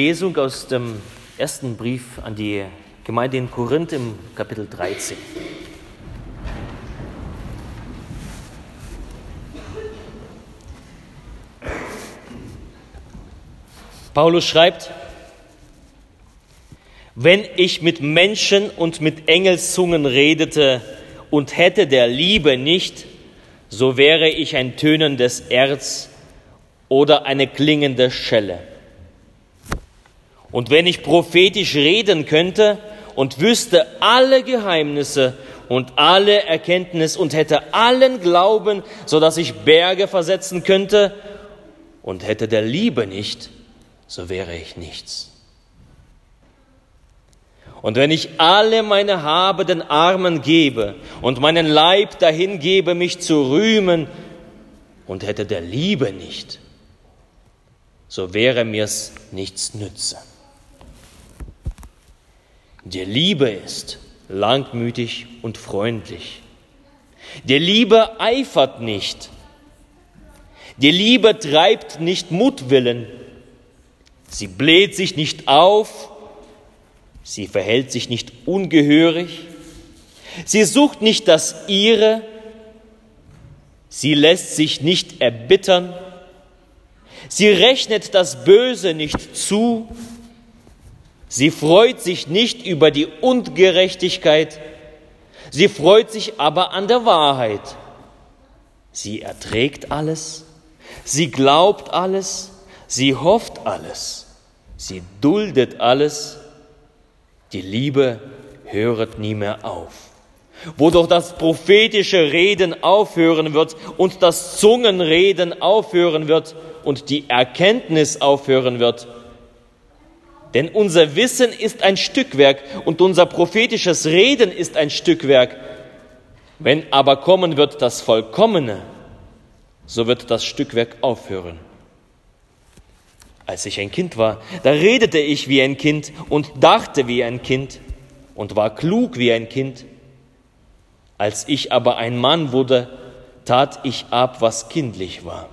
Lesung aus dem ersten Brief an die Gemeinde in Korinth im Kapitel 13. Paulus schreibt, wenn ich mit Menschen und mit Engelszungen redete und hätte der Liebe nicht, so wäre ich ein tönendes Erz oder eine klingende Schelle. Und wenn ich prophetisch reden könnte und wüsste alle Geheimnisse und alle Erkenntnis und hätte allen Glauben, so dass ich Berge versetzen könnte und hätte der Liebe nicht, so wäre ich nichts. Und wenn ich alle meine Habe den Armen gebe und meinen Leib dahin gebe, mich zu rühmen, und hätte der Liebe nicht, so wäre mir's nichts nütze. Die Liebe ist langmütig und freundlich. Die Liebe eifert nicht. Die Liebe treibt nicht Mutwillen. Sie bläht sich nicht auf, sie verhält sich nicht ungehörig, sie sucht nicht das ihre, sie lässt sich nicht erbittern, sie rechnet das Böse nicht zu, sie freut sich nicht über die Ungerechtigkeit, sie freut sich aber an der Wahrheit. Sie erträgt alles, sie glaubt alles, Sie hofft alles, sie duldet alles, die Liebe höret nie mehr auf. Wo doch das prophetische Reden aufhören wird und das Zungenreden aufhören wird und die Erkenntnis aufhören wird. Denn unser Wissen ist ein Stückwerk und unser prophetisches Reden ist ein Stückwerk. Wenn aber kommen wird das Vollkommene, so wird das Stückwerk aufhören. Als ich ein Kind war, da redete ich wie ein Kind und dachte wie ein Kind und war klug wie ein Kind. Als ich aber ein Mann wurde, tat ich ab, was kindlich war.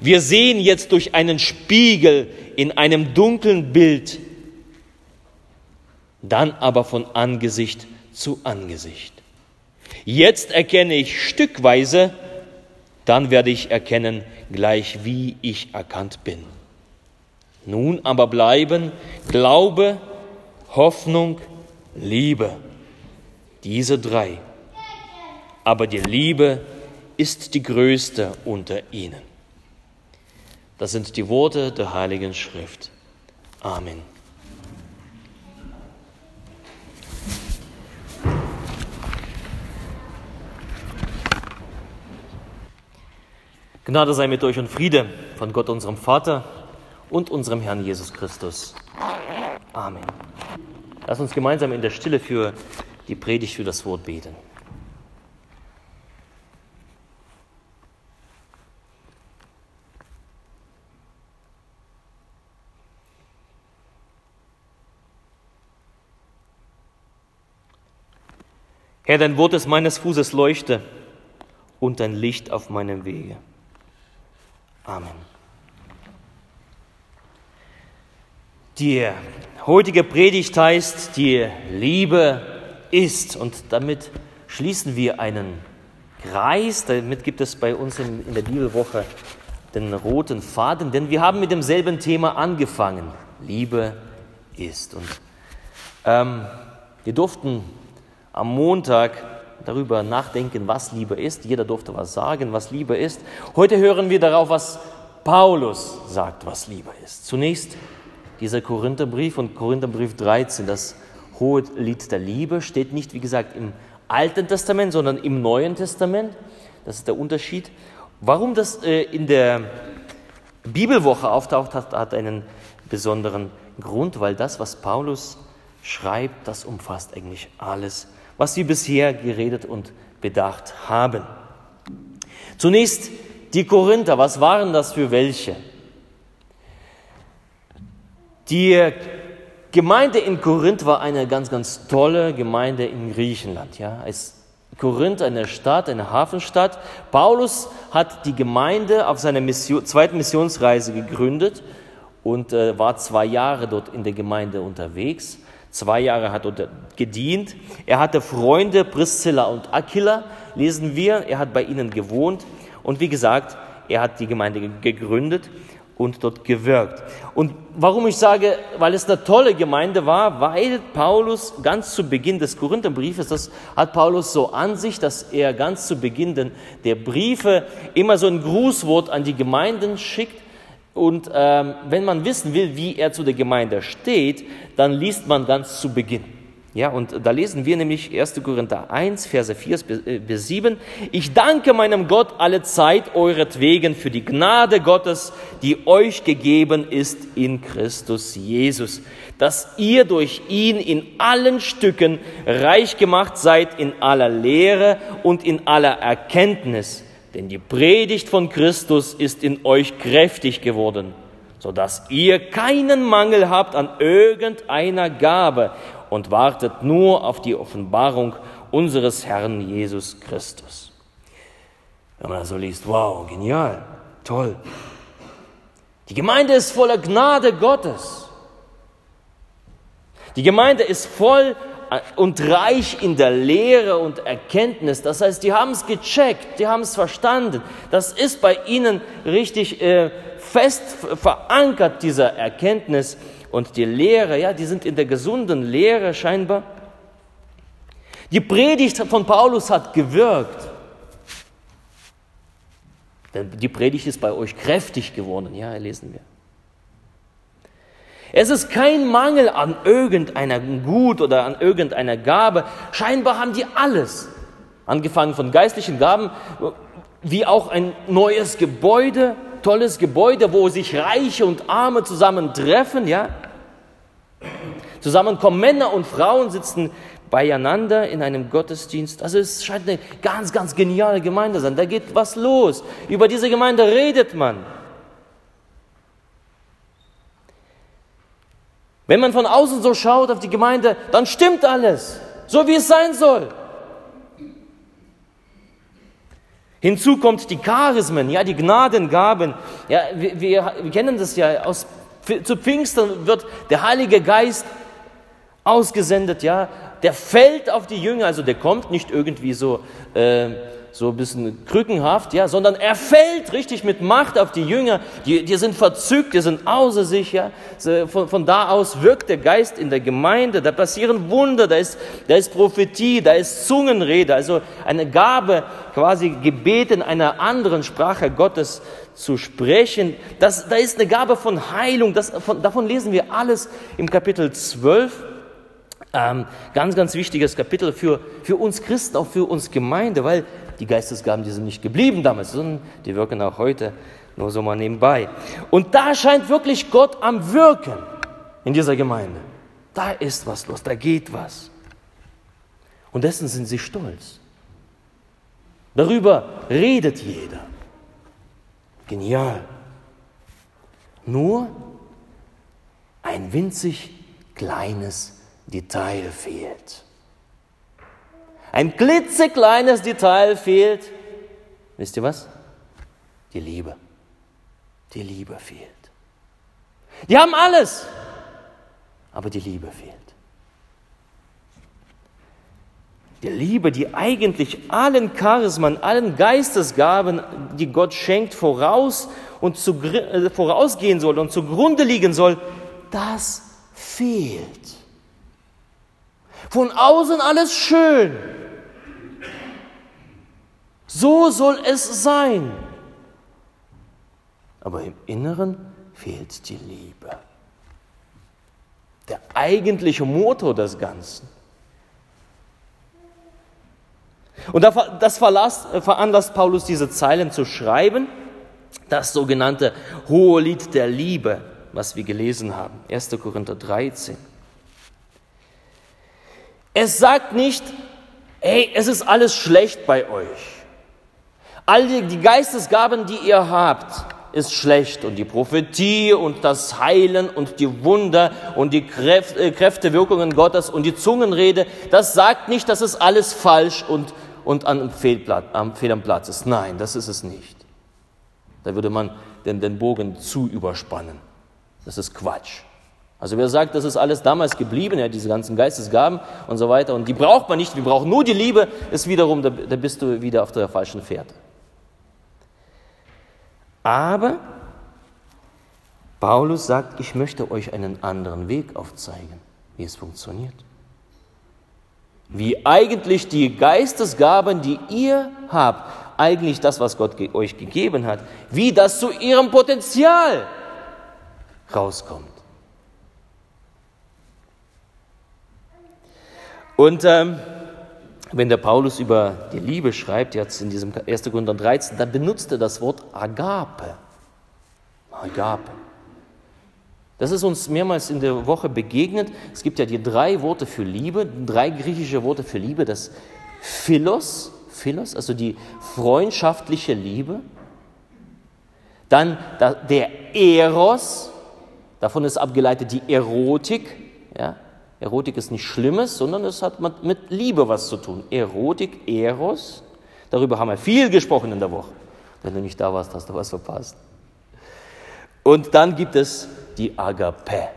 Wir sehen jetzt durch einen Spiegel in einem dunklen Bild, dann aber von Angesicht zu Angesicht. Jetzt erkenne ich stückweise, dann werde ich erkennen, gleich wie ich erkannt bin. Nun aber bleiben Glaube, Hoffnung, Liebe. Diese drei. Aber die Liebe ist die größte unter ihnen. Das sind die Worte der Heiligen Schrift. Amen. Gnade sei mit euch und Friede von Gott, unserem Vater und unserem Herrn Jesus Christus. Amen. Lass uns gemeinsam in der Stille für die Predigt, für das Wort beten. Herr, dein Wort ist meines Fußes Leuchte und dein Licht auf meinem Wege. Amen. Die heutige Predigt heißt, die Liebe ist. Und damit schließen wir einen Kreis. Damit gibt es bei uns in, der Bibelwoche den roten Faden, denn wir haben mit demselben Thema angefangen. Liebe ist. Und ähm, wir durften am Montag darüber nachdenken, was Liebe ist. Jeder durfte was sagen, was Liebe ist. Heute hören wir darauf, was Paulus sagt, was Liebe ist. Zunächst dieser Korintherbrief und Korintherbrief 13, das hohe Lied der Liebe, steht nicht, wie gesagt, im Alten Testament, sondern im Neuen Testament. Das ist der Unterschied. Warum das äh, in der Bibelwoche auftaucht, hat, hat einen besonderen Grund, weil das, was Paulus schreibt, das umfasst eigentlich alles was wir bisher geredet und bedacht haben. Zunächst die Korinther, was waren das für welche? Die Gemeinde in Korinth war eine ganz, ganz tolle Gemeinde in Griechenland. Ja. Es Korinth eine Stadt, eine Hafenstadt. Paulus hat die Gemeinde auf seiner Mission, zweiten Missionsreise gegründet und äh, war zwei Jahre dort in der Gemeinde unterwegs. Zwei Jahre hat er gedient. Er hatte Freunde, Priscilla und Aquila, lesen wir. Er hat bei ihnen gewohnt. Und wie gesagt, er hat die Gemeinde gegründet und dort gewirkt. Und warum ich sage, weil es eine tolle Gemeinde war, weil Paulus ganz zu Beginn des Korintherbriefes, das hat Paulus so an sich, dass er ganz zu Beginn der Briefe immer so ein Grußwort an die Gemeinden schickt. Und ähm, wenn man wissen will, wie er zu der Gemeinde steht, dann liest man ganz zu Beginn. Ja, und da lesen wir nämlich 1. Korinther 1, Verse 4 bis 7. Ich danke meinem Gott alle Zeit euretwegen für die Gnade Gottes, die euch gegeben ist in Christus Jesus, dass ihr durch ihn in allen Stücken reich gemacht seid in aller Lehre und in aller Erkenntnis. Denn die Predigt von Christus ist in euch kräftig geworden, so dass ihr keinen Mangel habt an irgendeiner Gabe und wartet nur auf die Offenbarung unseres Herrn Jesus Christus. Wenn man so liest, wow, genial, toll. Die Gemeinde ist voller Gnade Gottes. Die Gemeinde ist voll äh, und reich in der Lehre und Erkenntnis. Das heißt, die haben es gecheckt, die haben es verstanden. Das ist bei ihnen richtig äh, fest verankert, dieser Erkenntnis und die Lehre, ja, die sind in der gesunden Lehre scheinbar. Die Predigt von Paulus hat gewirkt. Denn die Predigt ist bei euch kräftig geworden, ja, lesen wir. Es ist kein Mangel an irgendeiner Gut oder an irgendeiner Gabe. Scheinbar haben die alles. Angefangen von geistlichen Gaben, wie auch ein neues Gebäude, tolles Gebäude, wo sich Reiche und Arme zusammentreffen, ja. Zusammenkommen Männer und Frauen sitzen beieinander in einem Gottesdienst. Also es scheint eine ganz, ganz geniale Gemeinde zu sein. Da geht was los. Über diese Gemeinde redet man. Wenn man von außen so schaut auf die Gemeinde, dann stimmt alles, so wie es sein soll. Hinzu kommt die Charismen, ja, die Gnadengaben. Ja, wir, wir, wir kennen das ja aus zu Pfingsten wird der Heilige Geist ausgesendet, ja. Der fällt auf die Jünger, also der kommt nicht irgendwie so, äh, so ein bisschen krückenhaft, ja, sondern er fällt richtig mit Macht auf die Jünger. Die, die sind verzückt, die sind außer sich, ja. Von, von da aus wirkt der Geist in der Gemeinde, da passieren Wunder, da ist, da ist Prophetie, da ist Zungenrede, also eine Gabe, quasi Gebet in einer anderen Sprache Gottes zu sprechen. Das, da ist eine Gabe von Heilung. Das, von, davon lesen wir alles im Kapitel 12. Ähm, ganz, ganz wichtiges Kapitel für, für uns Christen, auch für uns Gemeinde, weil die Geistesgaben, die sind nicht geblieben damals, sondern die wirken auch heute nur so mal nebenbei. Und da scheint wirklich Gott am Wirken in dieser Gemeinde. Da ist was los, da geht was. Und dessen sind sie stolz. Darüber redet jeder. Genial. Nur ein winzig kleines Detail fehlt. Ein klitzekleines Detail fehlt. Wisst ihr was? Die Liebe. Die Liebe fehlt. Die haben alles, aber die Liebe fehlt. Die Liebe, die eigentlich allen Charismen, allen Geistesgaben, die Gott schenkt, voraus und zu, äh, vorausgehen soll und zugrunde liegen soll, das fehlt. Von außen alles schön. So soll es sein. Aber im Inneren fehlt die Liebe. Der eigentliche Motor des Ganzen. Und das veranlasst Paulus, diese Zeilen zu schreiben, das sogenannte Hohe Lied der Liebe, was wir gelesen haben, 1. Korinther 13. Es sagt nicht, hey, es ist alles schlecht bei euch. All die Geistesgaben, die ihr habt, ist schlecht und die Prophetie und das Heilen und die Wunder und die äh, Kräftewirkungen Gottes und die Zungenrede, das sagt nicht, dass es alles falsch und und an Fehlplatz, am Fehl Platz ist. Nein, das ist es nicht. Da würde man den, den Bogen zu überspannen. Das ist Quatsch. Also wer sagt, das ist alles damals geblieben, ja, diese ganzen Geistesgaben und so weiter, und die braucht man nicht, wir brauchen nur die Liebe, ist wiederum, da, da bist du wieder auf der falschen Fährte. Aber Paulus sagt, ich möchte euch einen anderen Weg aufzeigen, wie es funktioniert. Wie eigentlich die Geistesgaben, die ihr habt, eigentlich das, was Gott euch gegeben hat, wie das zu ihrem Potenzial rauskommt. Und ähm, wenn der Paulus über die Liebe schreibt, jetzt in diesem 1. Korinther 13, dann benutzt er das Wort Agape. Agape. Das ist uns mehrmals in der Woche begegnet. Es gibt ja die drei Worte für Liebe, drei griechische Worte für Liebe. Das Philos, Philos, also die freundschaftliche Liebe. Dann der Eros, davon ist abgeleitet die Erotik. Ja? Erotik ist nicht Schlimmes, sondern es hat mit Liebe was zu tun. Erotik, Eros, darüber haben wir viel gesprochen in der Woche. Wenn du nicht da warst, hast du was verpasst. Und dann gibt es die Agape,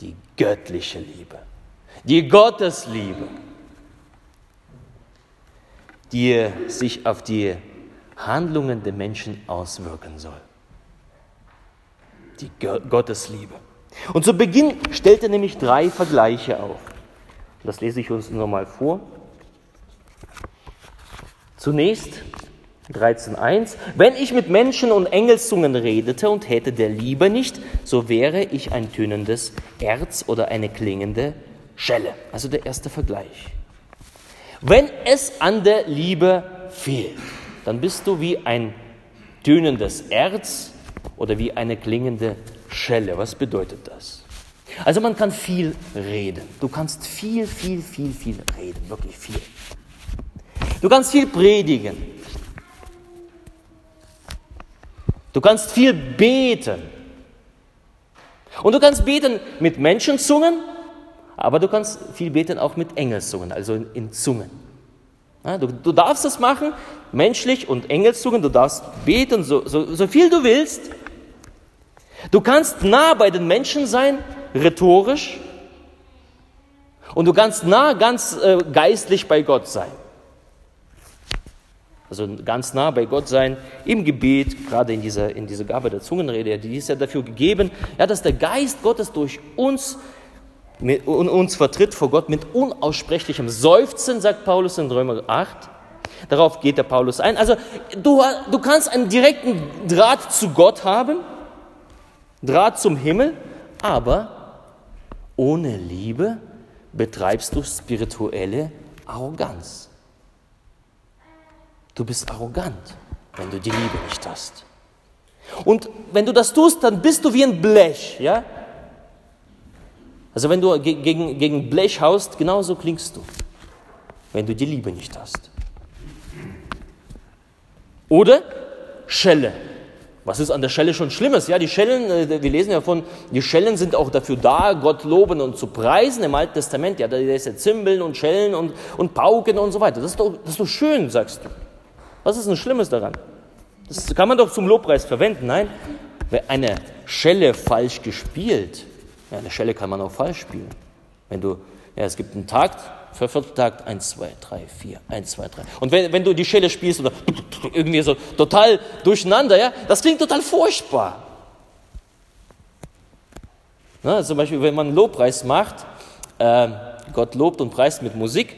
die göttliche Liebe, die Gottesliebe, die sich auf die Handlungen der Menschen auswirken soll. Die Gottesliebe. Und zu Beginn stellt er nämlich drei Vergleiche auf. Das lese ich uns nochmal vor. Zunächst 13.1 Wenn ich mit Menschen und Engelszungen redete und hätte der Liebe nicht, so wäre ich ein tönendes Erz oder eine klingende Schelle. Also der erste Vergleich. Wenn es an der Liebe fehlt, dann bist du wie ein tönendes Erz oder wie eine klingende Schelle. Was bedeutet das? Also man kann viel reden. Du kannst viel, viel, viel, viel reden, wirklich viel. Du kannst viel predigen. Du kannst viel beten. Und du kannst beten mit Menschenzungen, aber du kannst viel beten auch mit Engelszungen, also in, in Zungen. Ja, du, du, darfst das machen, menschlich und Engelszungen, du darfst beten, so, so, so viel du willst. Du kannst nah bei den Menschen sein, rhetorisch, und du kannst nah ganz äh, geistlich bei Gott sein. Also ganz nah bei Gott sein, im Gebet, gerade in dieser, in dieser Gabe der Zungenrede, die ist ja dafür gegeben, ja, dass der Geist Gottes durch uns, mit, uns vertritt vor Gott mit unaussprechlichem Seufzen, sagt Paulus in Römer 8. Darauf geht der Paulus ein. Also du, du kannst einen direkten Draht zu Gott haben, Draht zum Himmel, aber ohne Liebe betreibst du spirituelle Arroganz. Du bist arrogant, wenn du die Liebe nicht hast. Und wenn du das tust, dann bist du wie ein Blech, ja? Also wenn du gegen, gegen Blech haust, genauso klingst du, wenn du die Liebe nicht hast. Oder Schelle. Was ist an der Schelle schon Schlimmes? Ja, die Schellen, äh, wir lesen ja von, die Schellen sind auch dafür da, Gott loben und zu preisen im Alten Testament. Ja, da ist ja Zimbeln und Schellen und, und Pauken und so weiter. Das ist, doch, das ist doch schön, sagst du. Was ist denn Schlimmes daran? Das kann man doch zum Lobpreis verwenden. Nein, eine Schelle falsch gespielt, ja, eine Schelle kann man auch falsch spielen. Wenn du, ja, es gibt einen Takt, für Vierteltakt 1, 2, 3, 4, 1, 2, 3. Und wenn, wenn du die Schelle spielst oder irgendwie so total durcheinander, ja, das klingt total furchtbar. Na, zum Beispiel, wenn man einen Lobpreis macht, äh, Gott lobt und preist mit Musik,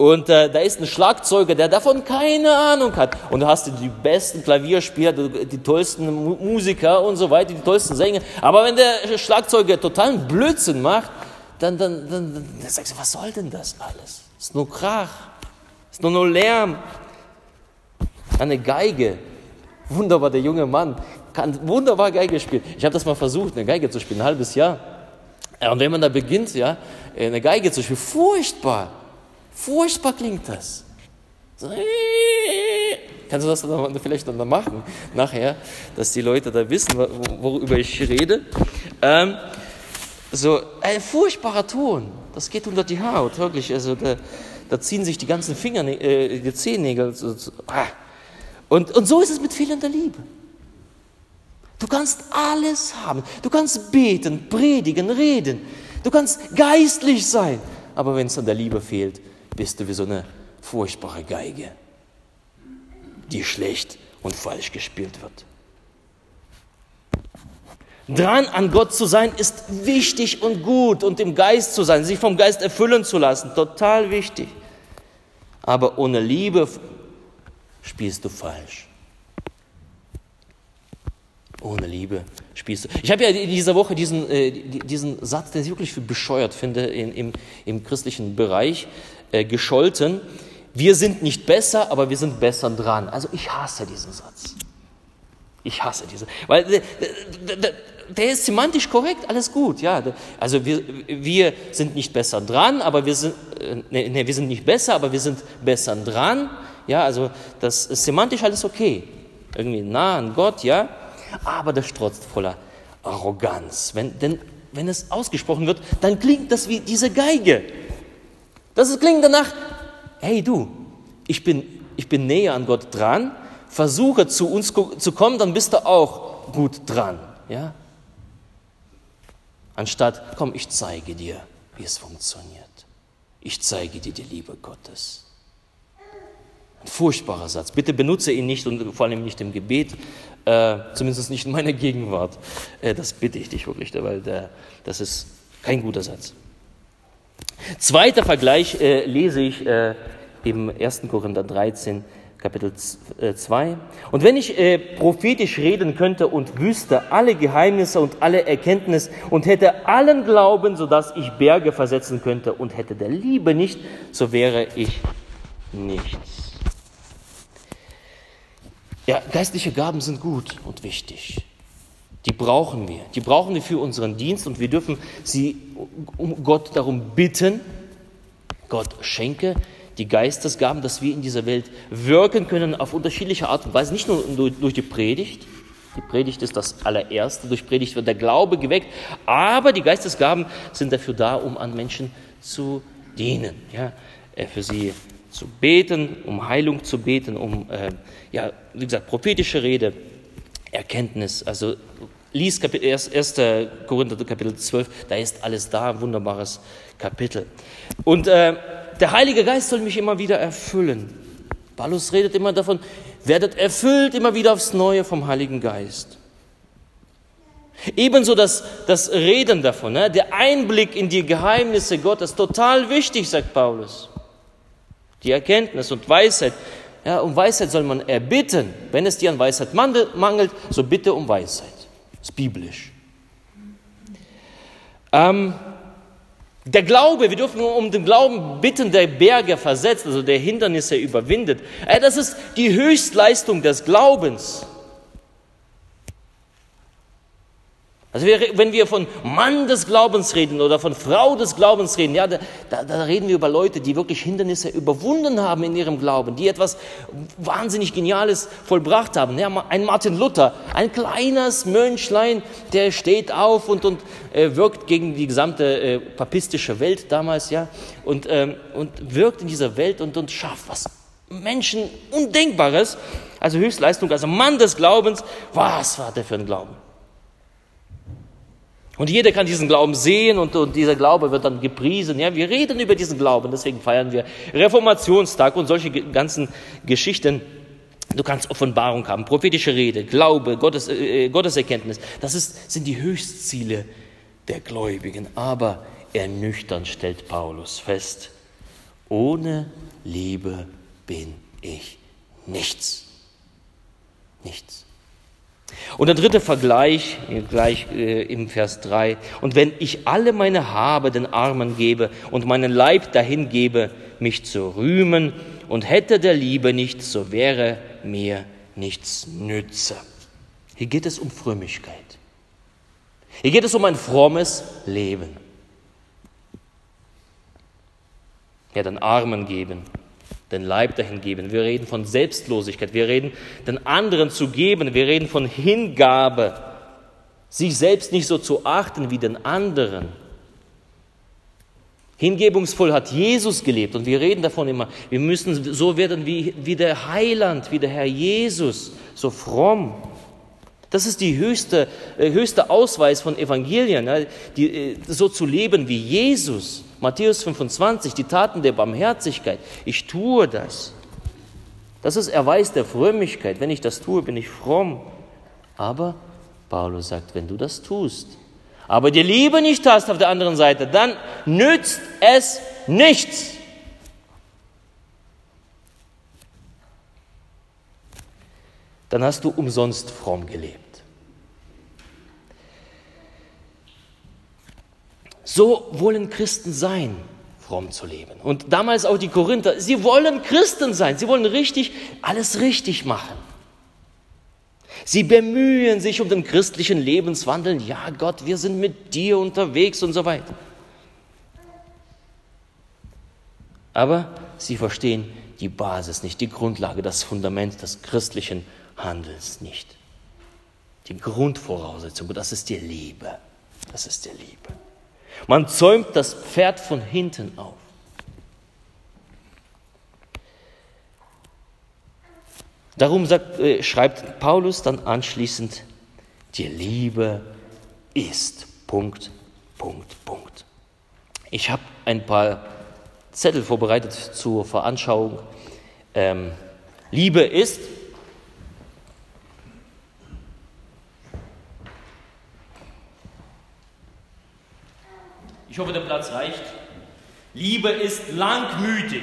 und äh, da ist ein Schlagzeuger, der davon keine Ahnung hat. Und du hast die besten Klavierspieler, die, die tollsten Musiker und so weiter, die tollsten Sänger. Aber wenn der Schlagzeuger totalen Blödsinn macht, dann, dann, dann, dann, sagst du, was soll denn das alles? Ist nur Krach, ist nur, nur Lärm. Eine Geige, wunderbar, der junge Mann kann wunderbar Geige spielen. Ich habe das mal versucht, eine Geige zu spielen, ein halbes Jahr. Und wenn man da beginnt, ja, eine Geige zu spielen, furchtbar, furchtbar klingt das. So, kannst du das dann vielleicht dann machen, nachher, dass die Leute da wissen, worüber ich rede. Ähm, so ein furchtbarer Ton, das geht unter die Haut, wirklich. Also da, da ziehen sich die ganzen Finger, äh, die Zehennägel. So, so, ah. und, und so ist es mit fehlender Liebe. Du kannst alles haben. Du kannst beten, predigen, reden. Du kannst geistlich sein. Aber wenn es an der Liebe fehlt, bist du wie so eine furchtbare Geige, die schlecht und falsch gespielt wird. Dran an Gott zu sein ist wichtig und gut und im Geist zu sein, sich vom Geist erfüllen zu lassen, total wichtig. Aber ohne Liebe spielst du falsch. Ohne Liebe spielst du. Ich habe ja in dieser Woche diesen, äh, diesen Satz, den ich wirklich für bescheuert finde, in, im, im christlichen Bereich äh, gescholten. Wir sind nicht besser, aber wir sind besser dran. Also ich hasse diesen Satz. Ich hasse diesen. Weil der, ist semantisch korrekt, alles gut. Ja. Also wir, wir sind nicht besser dran, aber wir sind, äh, nee, nee, wir sind nicht besser, aber wir sind besser dran. Ja, also das ist semantisch alles okay. Irgendwie nah an Gott, ja aber das strotzt voller Arroganz. Wenn, denn wenn es ausgesprochen wird, dann klingt das wie diese Geige. Das klingt danach, hey du, ich bin, ich bin näher an Gott dran, versuche zu uns zu kommen, dann bist du auch gut dran. Ja? Anstatt, komm, ich zeige dir, wie es funktioniert. Ich zeige dir die Liebe Gottes. Ein furchtbarer Satz. Bitte benutze ihn nicht und vor allem nicht im Gebet, äh, zumindest nicht in meiner Gegenwart. Äh, das bitte ich dich wirklich, weil der, das ist kein guter Satz. Zweiter Vergleich äh, lese ich äh, im 1. Korinther 13, Kapitel 2. Äh, und wenn ich äh, prophetisch reden könnte und wüsste alle Geheimnisse und alle Erkenntnis und hätte allen Glauben, sodass ich Berge versetzen könnte und hätte der Liebe nicht, so wäre ich nichts. Ja, geistliche Gaben sind gut und wichtig. Die brauchen wir. Die brauchen wir für unseren Dienst und wir dürfen sie um Gott darum bitten. Gott schenke die Geistesgaben, dass wir in dieser Welt wirken können auf unterschiedliche Art und Weise, nicht nur durch die Predigt. Die Predigt ist das allererste. Durch Predigt wird der Glaube geweckt. Aber die Geistesgaben sind dafür da, um an Menschen zu dienen. Ja, äh, für sie zu beten, um Heilung zu beten, um, äh, ja, wie gesagt, prophetische Rede, Erkenntnis. Also lies Kapitel, 1. Korinther Kapitel 12, da ist alles da, wunderbares Kapitel. Und äh, der Heilige Geist soll mich immer wieder erfüllen. Paulus redet immer davon, werdet erfüllt immer wieder aufs Neue vom Heiligen Geist. Ebenso das, das Reden davon, ne? der Einblick in die Geheimnisse Gottes, total wichtig, sagt Paulus die Erkenntnis und Weisheit. Ja, um Weisheit soll man erbitten. Wenn es dir an Weisheit mangelt, so bitte um Weisheit. Das ist biblisch. Ähm, der Glaube, wir dürfen um den Glauben bitten, der Berge versetzt, also der Hindernisse überwindet. Äh, das ist die Höchstleistung des Glaubens. Also wir, wenn wir von Mann des Glaubens reden oder von Frau des Glaubens reden, ja, da, da, reden wir über Leute, die wirklich Hindernisse überwunden haben in ihrem Glauben, die etwas wahnsinnig Geniales vollbracht haben. Ja, ein Martin Luther, ein kleines Mönchlein, der steht auf und, und äh, wirkt gegen die gesamte äh, papistische Welt damals, ja, und, ähm, und wirkt in dieser Welt und, und schafft was Menschen Undenkbares, also Höchstleistung, also Mann des Glaubens. Was war der für ein Glauben? Und jeder kann diesen Glauben sehen und, und, dieser Glaube wird dann gepriesen. Ja, wir reden über diesen Glauben, deswegen feiern wir Reformationstag und solche ganzen Geschichten. Du kannst Offenbarung haben, prophetische Rede, Glaube, Gottes, äh, äh, Gotteserkenntnis. Das ist, sind die Höchstziele der Gläubigen. Aber ernüchternd stellt Paulus fest, ohne Liebe bin ich nichts. Nichts. Und der dritte Vergleich, gleich äh, im Vers 3, und wenn ich alle meine Habe den Armen gebe und meinen Leib dahin gebe, mich zu rühmen, und hätte der Liebe nicht, so wäre mir nichts nütze. Hier geht es um Frömmigkeit. Hier geht es um ein frommes Leben. Ja, den Armen geben, den Leib dahin geben. Wir reden von Selbstlosigkeit. Wir reden, den anderen zu geben. Wir reden von Hingabe. Sich selbst nicht so zu achten wie den anderen. Hingebungsvoll hat Jesus gelebt und wir reden davon immer, wir müssen so werden wie, wie der Heiland, wie der Herr Jesus, so fromm. Das ist die höchste, äh, höchste Ausweis von Evangelien, ne? die, äh, so zu leben wie Jesus. Matthäus 25, die Taten der Barmherzigkeit. Ich tue das. Das ist Erweis der Frömmigkeit. Wenn ich das tue, bin ich fromm. Aber Paulus sagt, wenn du das tust, aber die Liebe nicht hast auf der anderen Seite, dann nützt es nichts. Dann hast du umsonst fromm gelebt. So wollen Christen sein, fromm zu leben. Und damals auch die Korinther, sie wollen Christen sein, sie wollen richtig, alles richtig machen. Sie bemühen sich um den christlichen Lebenswandel. Ja, Gott, wir sind mit dir unterwegs und so weiter. Aber sie verstehen die Basis nicht, die Grundlage, das Fundament des christlichen Handelns nicht. Die Grundvoraussetzung, das ist die Liebe. Das ist die Liebe. Man zäumt das Pferd von hinten auf. Darum sagt, äh, schreibt Paulus dann anschließend, die Liebe ist. Punkt, Punkt, Punkt. Ich habe ein paar Zettel vorbereitet zur Veranschauung. Ähm, Liebe ist. Ich hoffe, der Platz reicht. Liebe ist langmütig.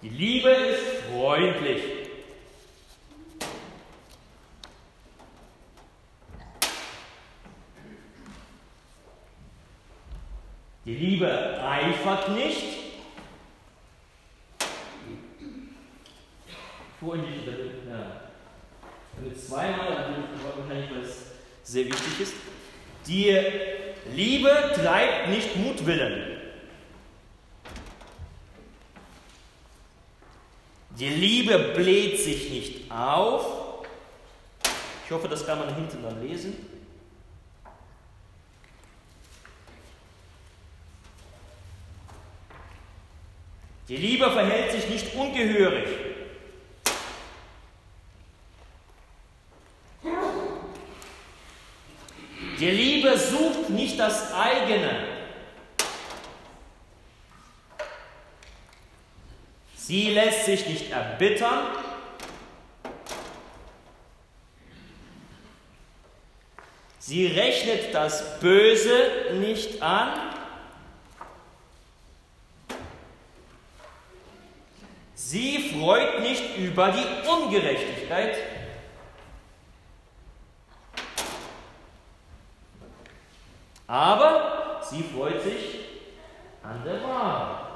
Die Liebe ist freundlich. Die Liebe eifert nicht. Freundlich, ja. Damit zweimal, wahrscheinlich, weil es sehr wichtig ist. Die Liebe treibt nicht Mutwillen. Die Liebe bläht sich nicht auf. Ich hoffe, das kann man hinten dann lesen. Die Liebe verhält sich nicht ungehörig. Die Liebe sucht nicht das eigene. Sie lässt sich nicht erbittern. Sie rechnet das Böse nicht an. Sie freut nicht über die Ungerechtigkeit. Aber sie freut sich an der Wahrheit.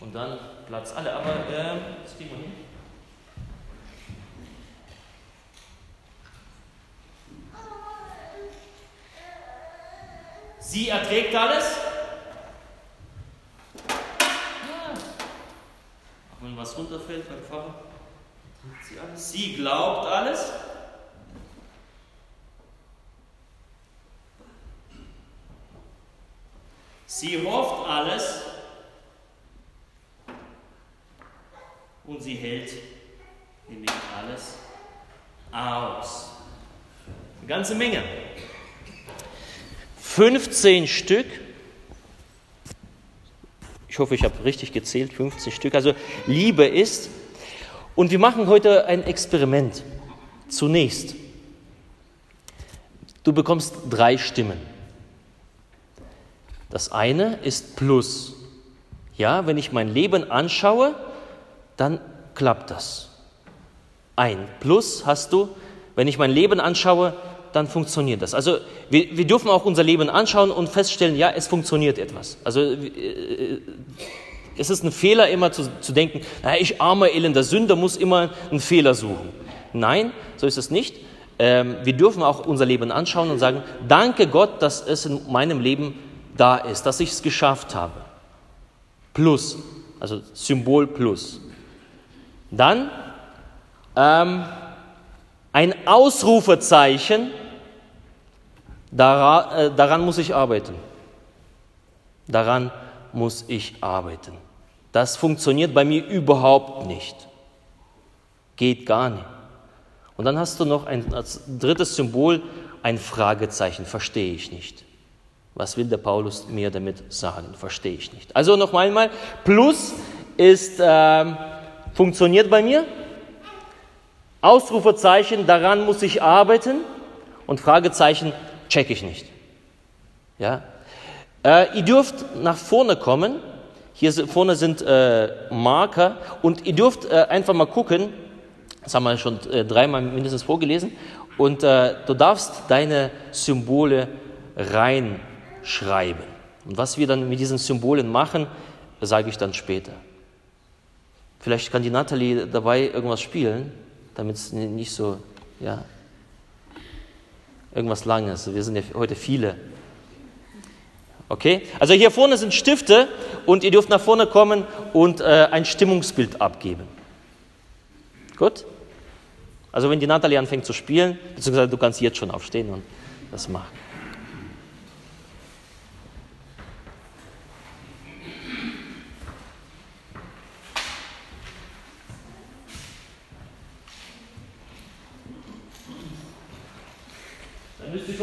Und dann Platz alle. Aber äh, das kriegen wir hin. Sie erträgt alles. Auch wenn was runterfällt beim Pfarrer, sie alles. Sie glaubt alles. Sie hofft alles. und sie hält nämlich alles aus. Eine ganze Menge. 15 Stück. Ich hoffe, ich habe richtig gezählt, 15 Stück. Also Liebe ist. Und wir machen heute ein Experiment. Zunächst. Du bekommst drei Stimmen. Das eine ist Plus. Ja, wenn ich mein Leben anschaue, dann klappt das. Ein Plus hast du, wenn ich mein Leben anschaue, dann funktioniert das. Also wir, wir dürfen auch unser Leben anschauen und feststellen, ja, es funktioniert etwas. Also äh, es ist ein Fehler immer zu, zu denken, na, ich armer, elender Sünder muss immer einen Fehler suchen. Nein, so ist es nicht. Ähm, wir dürfen auch unser Leben anschauen und sagen, danke Gott, dass es in meinem Leben da ist, dass ich es geschafft habe. Plus, also Symbol plus. Dann ähm, ein Ausrufezeichen, daran, äh, daran muss ich arbeiten. Daran muss ich arbeiten. Das funktioniert bei mir überhaupt nicht. Geht gar nicht. Und dann hast du noch ein als drittes Symbol ein Fragezeichen, verstehe ich nicht. Was will der Paulus mir damit sagen? Verstehe ich nicht. Also noch einmal, Plus ist, äh, funktioniert bei mir. Ausrufezeichen, daran muss ich arbeiten. Und Fragezeichen, check ich nicht. Ja? Äh, ihr dürft nach vorne kommen. Hier vorne sind äh, Marker und ihr dürft äh, einfach mal gucken. Das haben wir schon äh, dreimal mindestens vorgelesen. Und äh, du darfst deine Symbole reinschreiben. Und was wir dann mit diesen Symbolen machen, sage ich dann später. Vielleicht kann die Nathalie dabei irgendwas spielen, damit es nicht so, ja, irgendwas Langes. Wir sind ja heute viele. Okay? Also hier vorne sind Stifte und ihr dürft nach vorne kommen und äh, ein Stimmungsbild abgeben. Gut? Also wenn die Natalie anfängt zu spielen, beziehungsweise du kannst jetzt schon aufstehen und das machen. Dann müsst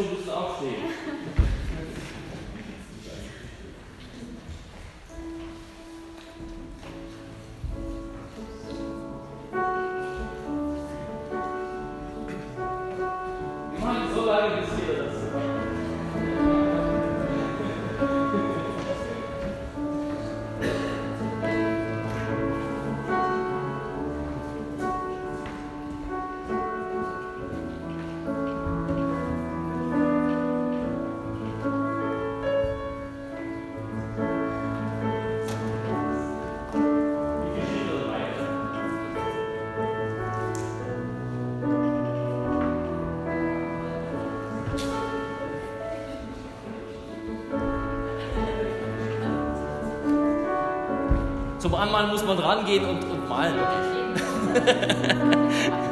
Zum Anmalen muss man rangehen und, und malen. Also,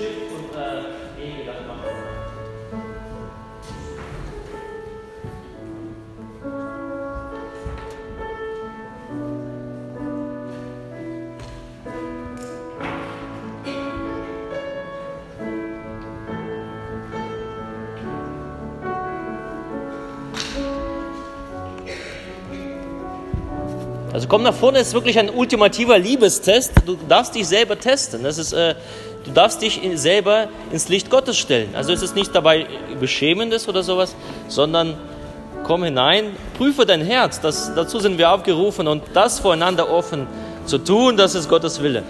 Stift und äh, nee, das machen. Also komm nach vorne, ist wirklich ein ultimativer Liebestest. Du darfst dich selber testen. Das ist, äh, du darfst dich in, selber ins Licht Gottes stellen. Also es ist nicht dabei Beschämendes oder sowas, sondern komm hinein, prüfe dein Herz. Das, dazu sind wir aufgerufen und das voreinander offen zu tun, das ist Gottes Wille.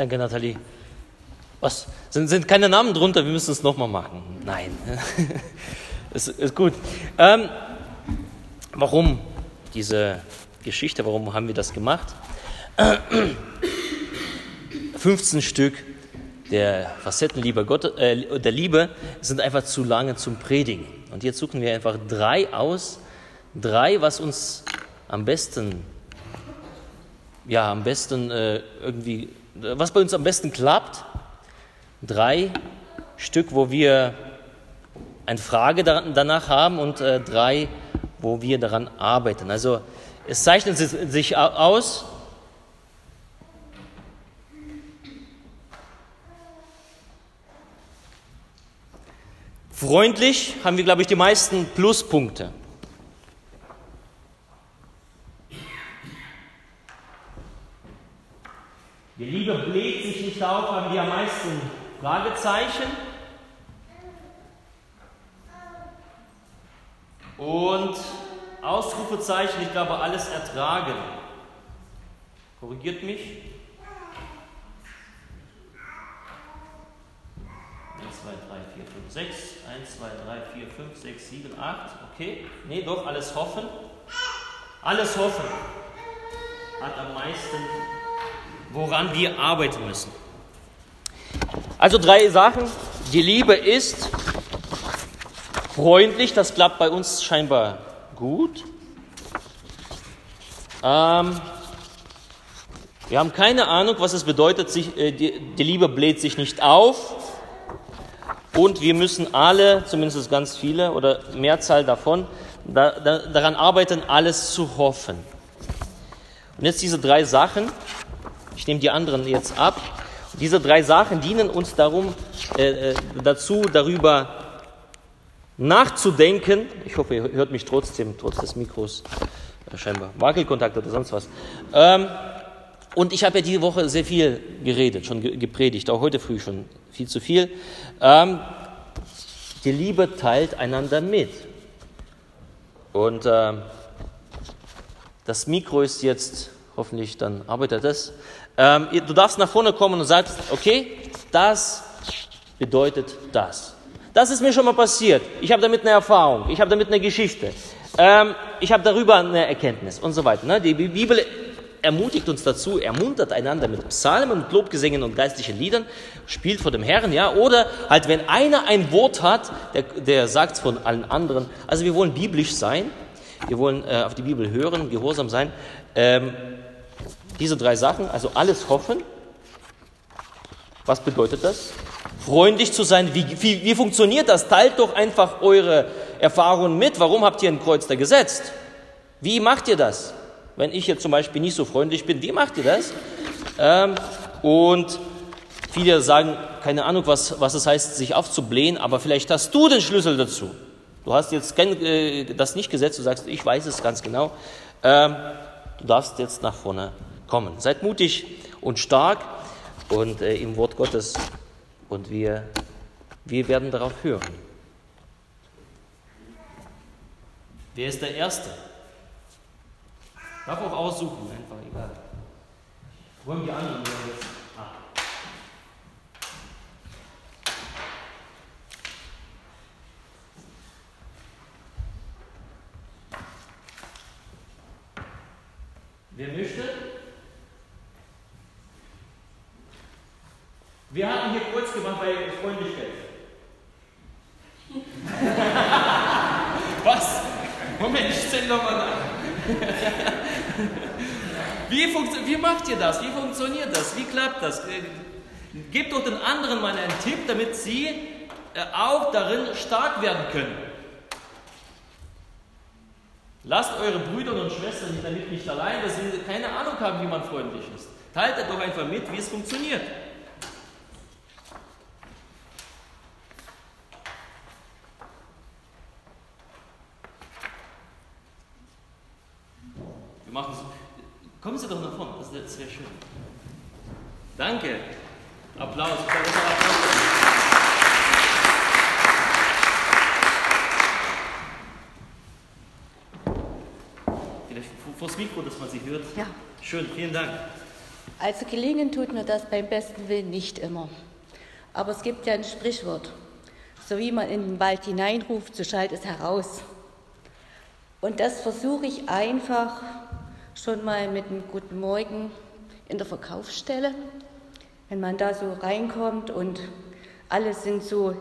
Danke, Nathalie. Was? Sind, sind keine Namen drunter? Wir müssen es nochmal machen. Nein. ist, ist gut. Ähm, warum diese Geschichte? Warum haben wir das gemacht? 15 Stück der Facettenliebe Gott, äh, der Liebe sind einfach zu lange zum Predigen. Und jetzt suchen wir einfach drei aus, drei, was uns am besten, ja, am besten äh, irgendwie, was bei uns am besten klappt. Drei Stück, wo wir eine Frage danach haben und äh, drei, wo wir daran arbeiten. Also es zeichnet sich aus, Freundlich haben wir, glaube ich, die meisten Pluspunkte. Die Liebe bläht sich nicht auf, haben wir am meisten Fragezeichen. Und Ausrufezeichen, ich glaube, alles ertragen. Korrigiert mich. 1, 2, 3, 4, 5, 6. 1, 2, 3, 4, 5, 6, 7, 8. Okay. Nee, doch, alles hoffen. Alles hoffen hat am meisten, woran wir arbeiten müssen. Also drei Sachen. Die Liebe ist freundlich, das klappt bei uns scheinbar gut. Ähm, wir haben keine Ahnung, was es bedeutet, sich, äh, die, die Liebe bläht sich nicht auf. Und wir müssen alle, zumindest ganz viele oder Mehrzahl davon, da, da, daran arbeiten, alles zu hoffen. Und jetzt diese drei Sachen, ich nehme die anderen jetzt ab, diese drei Sachen dienen uns darum, äh, äh dazu, darüber nachzudenken. Ich hoffe, ihr hört mich trotzdem, trotz des Mikros, äh, scheinbar Wackelkontakt oder sonst was. Ähm, und ich habe ja diese Woche sehr viel geredet, schon gepredigt, auch heute früh schon viel zu viel. Ähm, die Liebe teilt einander mit. Und äh, das Mikro ist jetzt, hoffentlich dann arbeitet es. Ähm, du darfst nach vorne kommen und sagst, okay, das bedeutet das. Das ist mir schon mal passiert. Ich habe damit eine Erfahrung, ich habe damit eine Geschichte, ähm, ich habe darüber eine Erkenntnis und so weiter. Ne? Die Bibel ermutigt uns dazu, ermuntert einander mit Psalmen, mit Lobgesängen und geistlichen Liedern, spielt vor dem Herrn, ja, oder halt, wenn einer ein Wort hat, der, der sagt es von allen anderen. Also wir wollen biblisch sein, wir wollen äh, auf die Bibel hören, gehorsam sein. Ähm, diese drei Sachen, also alles hoffen. Was bedeutet das? Freundlich zu sein. Wie, wie, wie funktioniert das? Teilt doch einfach eure Erfahrungen mit. Warum habt ihr ein Kreuz da gesetzt? Wie macht ihr das? Wenn ich jetzt zum Beispiel nicht so freundlich bin, wie macht ihr das? Ähm, und viele sagen, keine Ahnung, was, was es heißt, sich aufzublähen, aber vielleicht hast du den Schlüssel dazu. Du hast jetzt kein, äh, das nicht gesetzt, du sagst, ich weiß es ganz genau. Ähm, du darfst jetzt nach vorne kommen. Seid mutig und stark und äh, im Wort Gottes und wir, wir werden darauf hören. Wer ist der Erste? Darf auch aussuchen, einfach egal. Wollen die anderen jetzt? Ah. Wer möchte? Wir hatten hier kurz gemacht bei Freundlichkeit. Was? Moment, ich stelle nochmal nach. Wie, wie macht ihr das? Wie funktioniert das? Wie klappt das? Äh, gebt doch den anderen mal einen Tipp, damit sie äh, auch darin stark werden können. Lasst eure Brüder und Schwestern damit nicht allein, dass sie keine Ahnung haben, wie man freundlich ist. Teilt doch einfach mit, wie es funktioniert. Wir machen es. Kommen Sie doch nach vorne, das wäre schön. Danke. Applaus. Applaus. Vielleicht vor das Mikro, dass man sie hört. Ja. Schön, vielen Dank. Also gelingen tut mir das beim besten Willen nicht immer. Aber es gibt ja ein Sprichwort. So wie man in den Wald hineinruft, so schallt es heraus. Und das versuche ich einfach schon mal mit einem guten Morgen in der Verkaufsstelle, wenn man da so reinkommt und alle sind so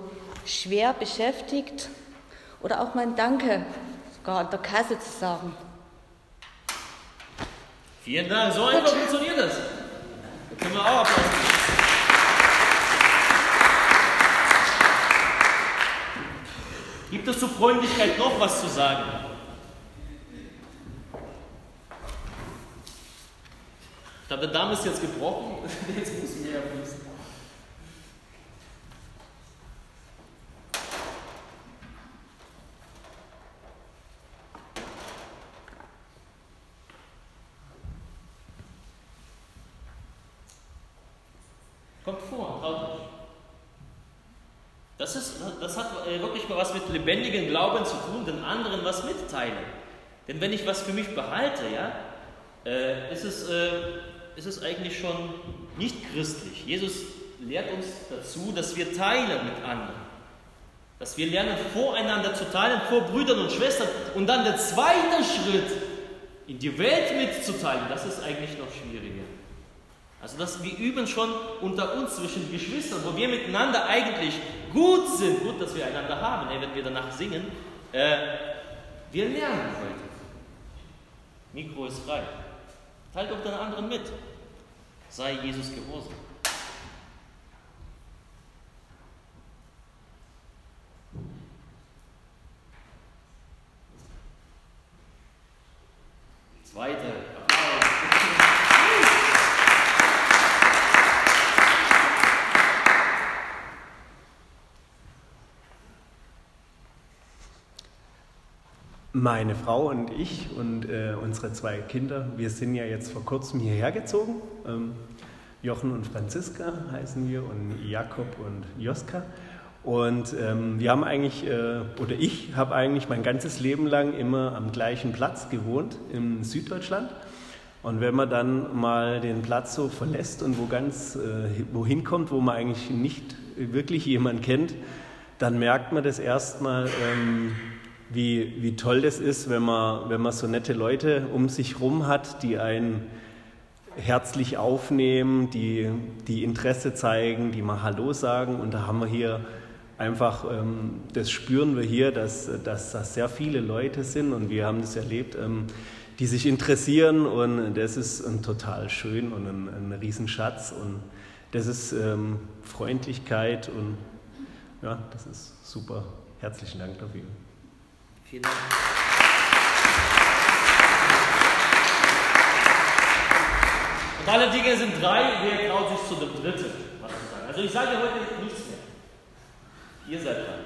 schwer beschäftigt oder auch mal ein Danke sogar an der Kasse zu sagen. Vielen Dank, so einfach funktioniert das. Da können wir auch applaudieren. Gibt es zur Freundlichkeit noch was zu sagen? Ich glaube, der Darm ist jetzt gebrochen. Jetzt muss mehr fließen. Kommt vor, euch. Das, ist, das hat äh, wirklich mal was mit lebendigem Glauben zu tun, den anderen was mitteilen. Denn wenn ich was für mich behalte, ja, äh, ist, es, äh, ist es eigentlich schon nicht christlich. Jesus lehrt uns dazu, dass wir teilen mit anderen. Dass wir lernen, voreinander zu teilen, vor Brüdern und Schwestern. Und dann der zweite Schritt, in die Welt mitzuteilen, das ist eigentlich noch schwieriger. Also dass wir üben schon unter uns zwischen Geschwistern, wo wir miteinander eigentlich gut sind, gut, dass wir einander haben, wenn wir danach singen. Äh, wir lernen heute. Mikro ist frei. Teilt doch den anderen mit. Sei Jesus gehorsam. Zweite Meine Frau und ich und äh, unsere zwei Kinder, wir sind ja jetzt vor kurzem hierher gezogen. Ähm, Jochen und Franziska heißen wir und Jakob und Joska. Und ähm, wir haben eigentlich, äh, oder ich habe eigentlich mein ganzes Leben lang immer am gleichen Platz gewohnt, in Süddeutschland. Und wenn man dann mal den Platz so verlässt und wo ganz äh, wohin kommt, wo man eigentlich nicht wirklich jemand kennt, dann merkt man das erstmal, ähm, wie, wie toll das ist, wenn man, wenn man so nette Leute um sich herum hat, die einen herzlich aufnehmen, die, die Interesse zeigen, die mal Hallo sagen. Und da haben wir hier einfach, ähm, das spüren wir hier, dass, dass das sehr viele Leute sind und wir haben das erlebt, ähm, die sich interessieren und das ist ein total schön und ein, ein Riesenschatz und das ist ähm, Freundlichkeit und ja, das ist super. Herzlichen Dank dafür. Vielen Dank. Und alle Dinge sind drei, wer traut sich zu dem dritten, was zu sagen. Also ich sage heute nichts mehr. Ihr seid dran.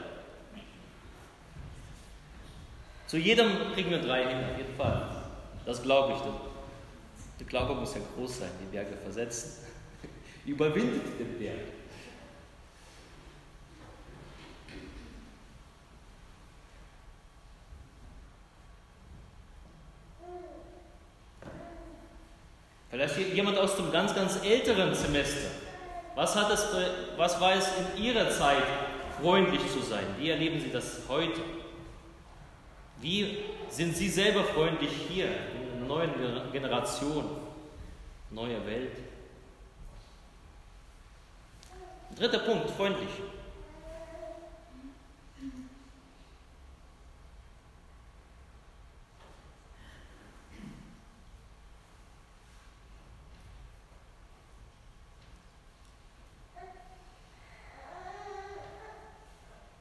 Zu jedem kriegen wir drei hin, auf jeden Fall. Das glaube ich. Der Glaube muss ja groß sein, die Berge versetzen. Überwindet den Berg. Vielleicht jemand aus dem ganz, ganz älteren Semester. Was, hat es, was war es in Ihrer Zeit, freundlich zu sein? Wie erleben Sie das heute? Wie sind Sie selber freundlich hier in einer neuen Generation, neuer Welt? Dritter Punkt, freundlich.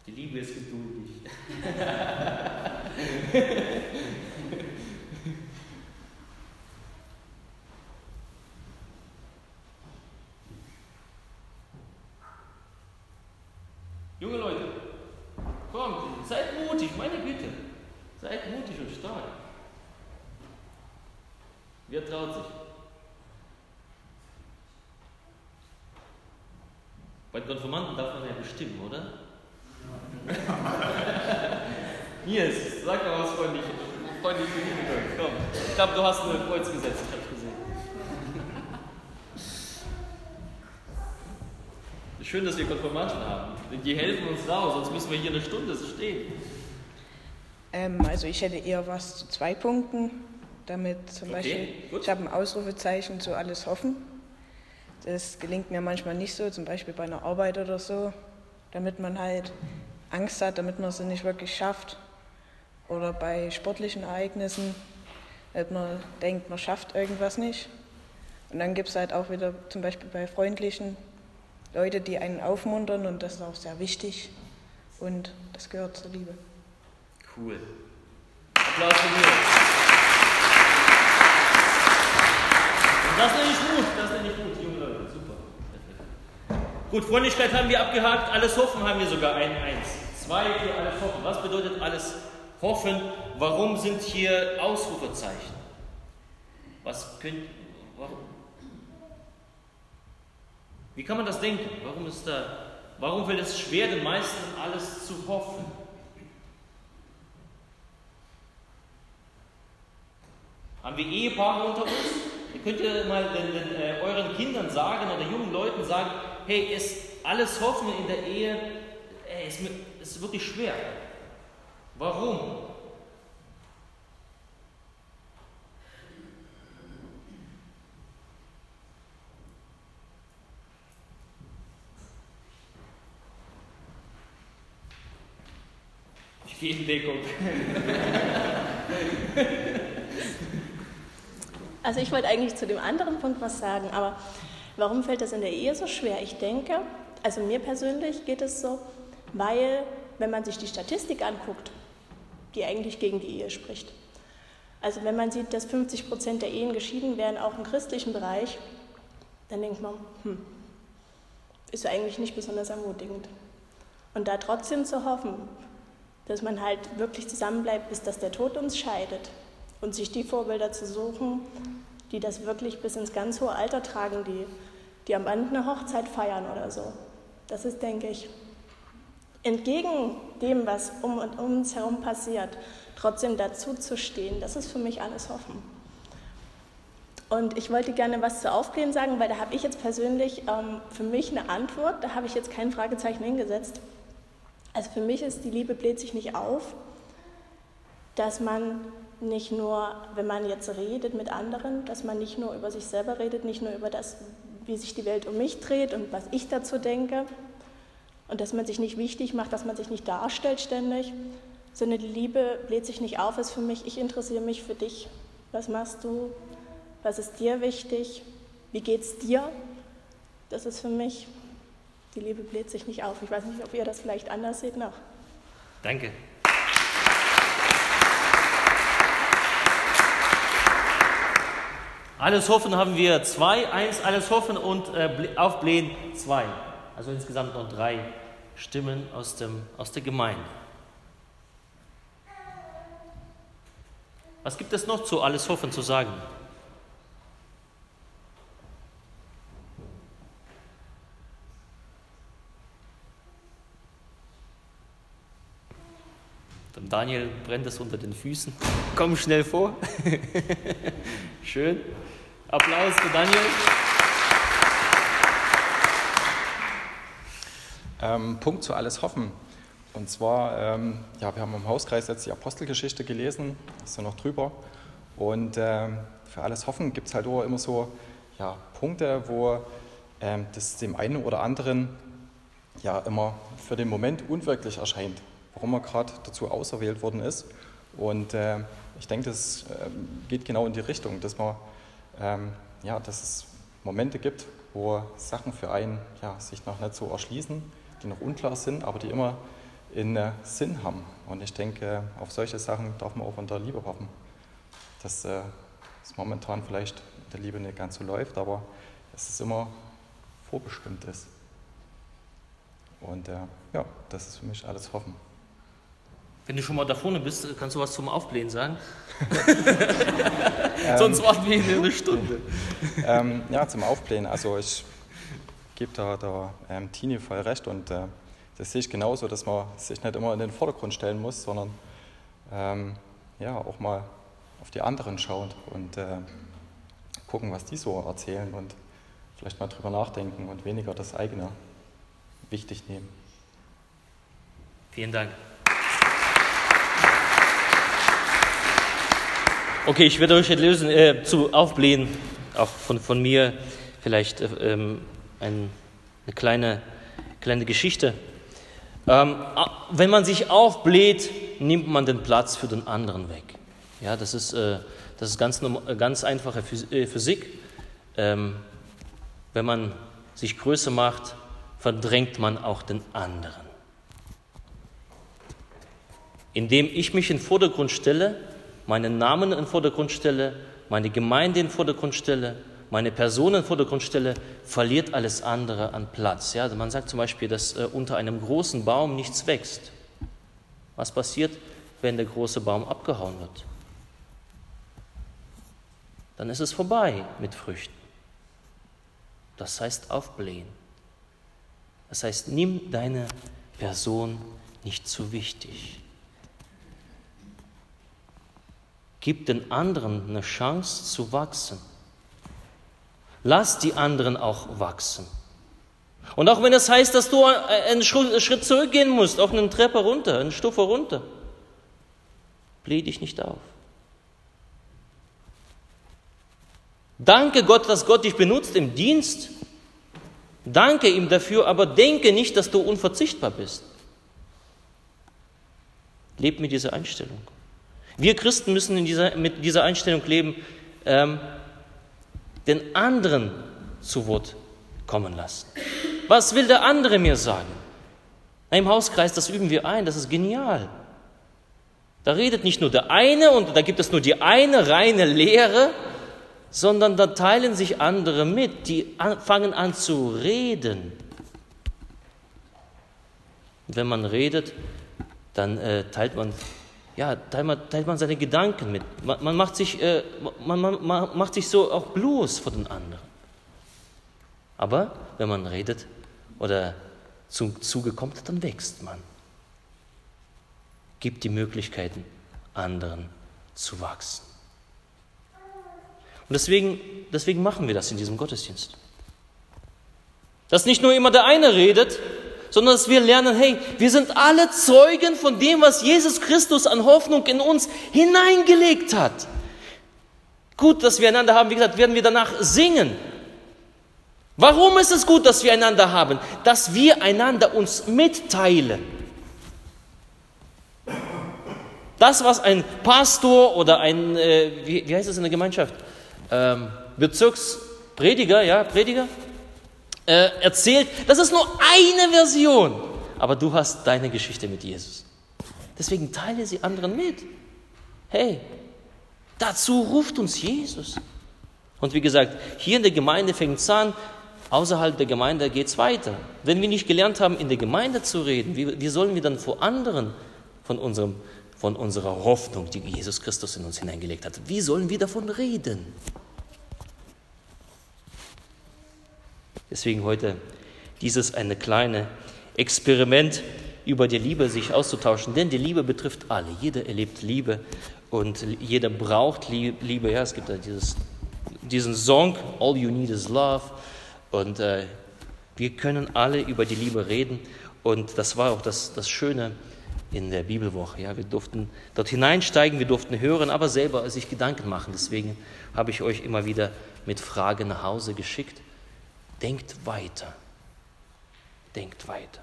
Die Liebe ist geduldig. Junge Leute, kommt, seid mutig, meine Güte. Seid mutig und stark. Wer traut sich? Bei den Konfirmanden darf man ja bestimmen, oder? Nils, sag mal was freundlich, freundlich für Komm. Ich glaube, du hast ein Kreuz gesetzt, ich hab's gesehen. Schön, dass wir Konformanten haben. Die helfen uns raus, sonst müssen wir hier eine Stunde stehen. Ähm, also ich hätte eher was zu zwei Punkten. Damit zum okay, Beispiel, gut. ich habe ein Ausrufezeichen zu alles hoffen. Das gelingt mir manchmal nicht so, zum Beispiel bei einer Arbeit oder so, damit man halt Angst hat, damit man es nicht wirklich schafft. Oder bei sportlichen Ereignissen, damit man denkt, man schafft irgendwas nicht. Und dann gibt es halt auch wieder zum Beispiel bei freundlichen Leute, die einen aufmuntern und das ist auch sehr wichtig und das gehört zur Liebe. Cool. Applaus für mir. Das nenne ich gut, das nenne ich gut, junge Leute, super. Gut, Freundlichkeit haben wir abgehakt, alles hoffen haben wir sogar ein, eins. Zwei für alles hoffen. Was bedeutet alles hoffen? Warum sind hier Ausrufezeichen? Was könnt, warum, wie kann man das denken? Warum, ist da, warum fällt es schwer, den meisten alles zu hoffen? Haben wir Ehepaare unter uns? Ihr könnt ja mal den, den, äh, euren Kindern sagen oder jungen Leuten sagen, hey, ist alles Hoffen in der Ehe, ey, ist, ist wirklich schwer. Warum? Deckung. Also ich wollte eigentlich zu dem anderen Punkt was sagen, aber warum fällt das in der Ehe so schwer? Ich denke, also mir persönlich geht es so, weil wenn man sich die Statistik anguckt, die eigentlich gegen die Ehe spricht. Also wenn man sieht, dass 50 Prozent der Ehen geschieden werden, auch im christlichen Bereich, dann denkt man, hm, ist eigentlich nicht besonders ermutigend. Und da trotzdem zu hoffen, dass man halt wirklich zusammenbleibt, bis dass der Tod uns scheidet und sich die Vorbilder zu suchen, die das wirklich bis ins ganz hohe Alter tragen, die, die am Band eine Hochzeit feiern oder so. Das ist, denke ich, entgegen dem, was um, und um uns herum passiert, trotzdem dazu zu stehen, das ist für mich alles Hoffen. Und ich wollte gerne was zu Aufklären sagen, weil da habe ich jetzt persönlich ähm, für mich eine Antwort, da habe ich jetzt kein Fragezeichen hingesetzt. Also für mich ist die Liebe bläht sich nicht auf, dass man nicht nur, wenn man jetzt redet mit anderen, dass man nicht nur über sich selber redet, nicht nur über das, wie sich die Welt um mich dreht und was ich dazu denke und dass man sich nicht wichtig macht, dass man sich nicht darstellt ständig, sondern die Liebe bläht sich nicht auf, ist für mich, ich interessiere mich für dich. Was machst du? Was ist dir wichtig? Wie geht's dir? Das ist für mich die Liebe bläht sich nicht auf. Ich weiß nicht, ob ihr das vielleicht anders seht noch. Danke. Alles Hoffen haben wir zwei, eins, alles Hoffen und äh, Aufblähen zwei. Also insgesamt noch drei Stimmen aus, dem, aus der Gemeinde. Was gibt es noch zu Alles Hoffen zu sagen? Dem Daniel brennt es unter den Füßen. Komm schnell vor. Schön. Applaus für Daniel. Ähm, Punkt zu alles hoffen. Und zwar, ähm, ja, wir haben im Hauskreis jetzt die Apostelgeschichte gelesen, ist ja noch drüber. Und ähm, für alles hoffen gibt es halt auch immer so ja, Punkte, wo ähm, das dem einen oder anderen ja immer für den Moment unwirklich erscheint warum er gerade dazu auserwählt worden ist. Und äh, ich denke, das äh, geht genau in die Richtung, dass, man, ähm, ja, dass es Momente gibt, wo Sachen für einen ja, sich noch nicht so erschließen, die noch unklar sind, aber die immer einen äh, Sinn haben. Und ich denke, auf solche Sachen darf man auch in der Liebe hoffen. Dass äh, es momentan vielleicht in der Liebe nicht ganz so läuft, aber dass es immer vorbestimmt ist. Und äh, ja, das ist für mich alles Hoffen. Wenn du schon mal da vorne bist, kannst du was zum Aufblähen sagen? Sonst warten wir hier eine Stunde. ähm, ja, zum Aufblähen. Also ich gebe da der ähm, Tini voll recht und äh, das sehe ich genauso, dass man sich nicht immer in den Vordergrund stellen muss, sondern ähm, ja, auch mal auf die anderen schaut und äh, gucken, was die so erzählen und vielleicht mal drüber nachdenken und weniger das eigene wichtig nehmen. Vielen Dank. Okay, ich werde euch lösen, äh, zu aufblähen, auch von, von mir vielleicht äh, ähm, ein, eine kleine, kleine Geschichte. Ähm, wenn man sich aufbläht, nimmt man den Platz für den anderen weg. Ja, das ist, äh, das ist ganz, ganz einfache äh, Physik. Ähm, wenn man sich größer macht, verdrängt man auch den anderen. Indem ich mich in den Vordergrund stelle, meinen Namen in den Vordergrund stelle, meine Gemeinde in den Vordergrund stelle, meine Person in Vordergrund stelle, verliert alles andere an Platz. Ja, man sagt zum Beispiel, dass äh, unter einem großen Baum nichts wächst. Was passiert, wenn der große Baum abgehauen wird? Dann ist es vorbei mit Früchten. Das heißt aufblähen. Das heißt, nimm deine Person nicht zu wichtig. Gib den anderen eine Chance zu wachsen. Lass die anderen auch wachsen. Und auch wenn es das heißt, dass du einen Schritt zurückgehen musst, auch eine Treppe runter, eine Stufe runter, bläh dich nicht auf. Danke Gott, dass Gott dich benutzt im Dienst. Danke ihm dafür, aber denke nicht, dass du unverzichtbar bist. Leb mit dieser Einstellung. Wir Christen müssen dieser, mit dieser Einstellung leben, ähm, den anderen zu Wort kommen lassen. Was will der andere mir sagen? Im Hauskreis, das üben wir ein, das ist genial. Da redet nicht nur der eine und da gibt es nur die eine reine Lehre, sondern da teilen sich andere mit, die fangen an zu reden. Und wenn man redet, dann äh, teilt, man, ja, teilt, man, teilt man seine Gedanken mit. Man, man macht sich, äh, man, man, man macht sich so auch bloß vor den anderen. Aber wenn man redet oder zum Zuge kommt, dann wächst man. Gibt die Möglichkeiten, anderen zu wachsen. Und deswegen, deswegen machen wir das in diesem Gottesdienst. Dass nicht nur immer der eine redet, sondern dass wir lernen, hey, wir sind alle Zeugen von dem, was Jesus Christus an Hoffnung in uns hineingelegt hat. Gut, dass wir einander haben, wie gesagt, werden wir danach singen. Warum ist es gut, dass wir einander haben? Dass wir einander uns mitteilen. Das, was ein Pastor oder ein, äh, wie, wie heißt es in der Gemeinschaft? ähm, Bezirksprediger, ja, Prediger, äh, erzählt, das ist nur eine Version, aber du hast deine Geschichte mit Jesus. Deswegen teile sie anderen mit. Hey, dazu ruft uns Jesus. Und wie gesagt, hier in der Gemeinde fängt es an, außerhalb der Gemeinde geht es weiter. Wenn wir nicht gelernt haben, in der Gemeinde zu reden, wie, wie sollen wir dann vor anderen von, unserem, von unserer Hoffnung, die Jesus Christus in uns hineingelegt hat, wie sollen wir davon reden? Deswegen heute dieses eine kleine Experiment über die Liebe sich auszutauschen, denn die Liebe betrifft alle. Jeder erlebt Liebe und jeder braucht Liebe. Ja, es gibt ja dieses, diesen Song All You Need Is Love und äh, wir können alle über die Liebe reden und das war auch das, das Schöne in der Bibelwoche. Ja, wir durften dort hineinsteigen, wir durften hören, aber selber sich Gedanken machen. Deswegen habe ich euch immer wieder mit Fragen nach Hause geschickt. Denkt weiter. Denkt weiter.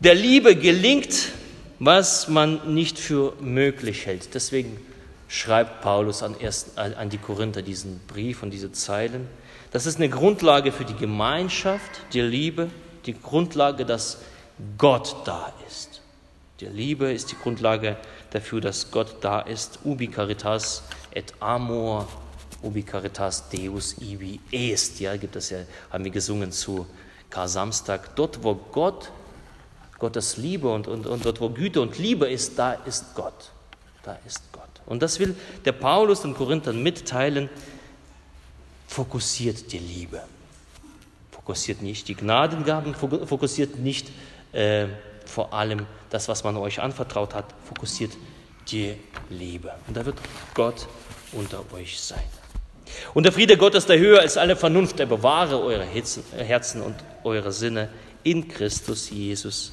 Der Liebe gelingt, was man nicht für möglich hält. Deswegen schreibt Paulus an, erst, an die Korinther diesen Brief und diese Zeilen. Das ist eine Grundlage für die Gemeinschaft, die Liebe, die Grundlage, dass Gott da ist. Die Liebe ist die Grundlage dafür, dass Gott da ist. Ubi caritas et amor Ubi caritas Deus ibi est. Ja, gibt es ja, haben wir gesungen zu Kar-Samstag. Dort, wo Gott, Gottes Liebe und, und, und dort, wo Güte und Liebe ist, da ist Gott. Da ist Gott. Und das will der Paulus den Korinthern mitteilen. Fokussiert die Liebe. Fokussiert nicht die Gnadengaben, fokussiert nicht äh, vor allem das, was man euch anvertraut hat, fokussiert die Liebe. Und da wird Gott unter euch sein. Und der Friede Gottes, der höher ist alle Vernunft, der bewahre eure Herzen und eure Sinne in Christus Jesus.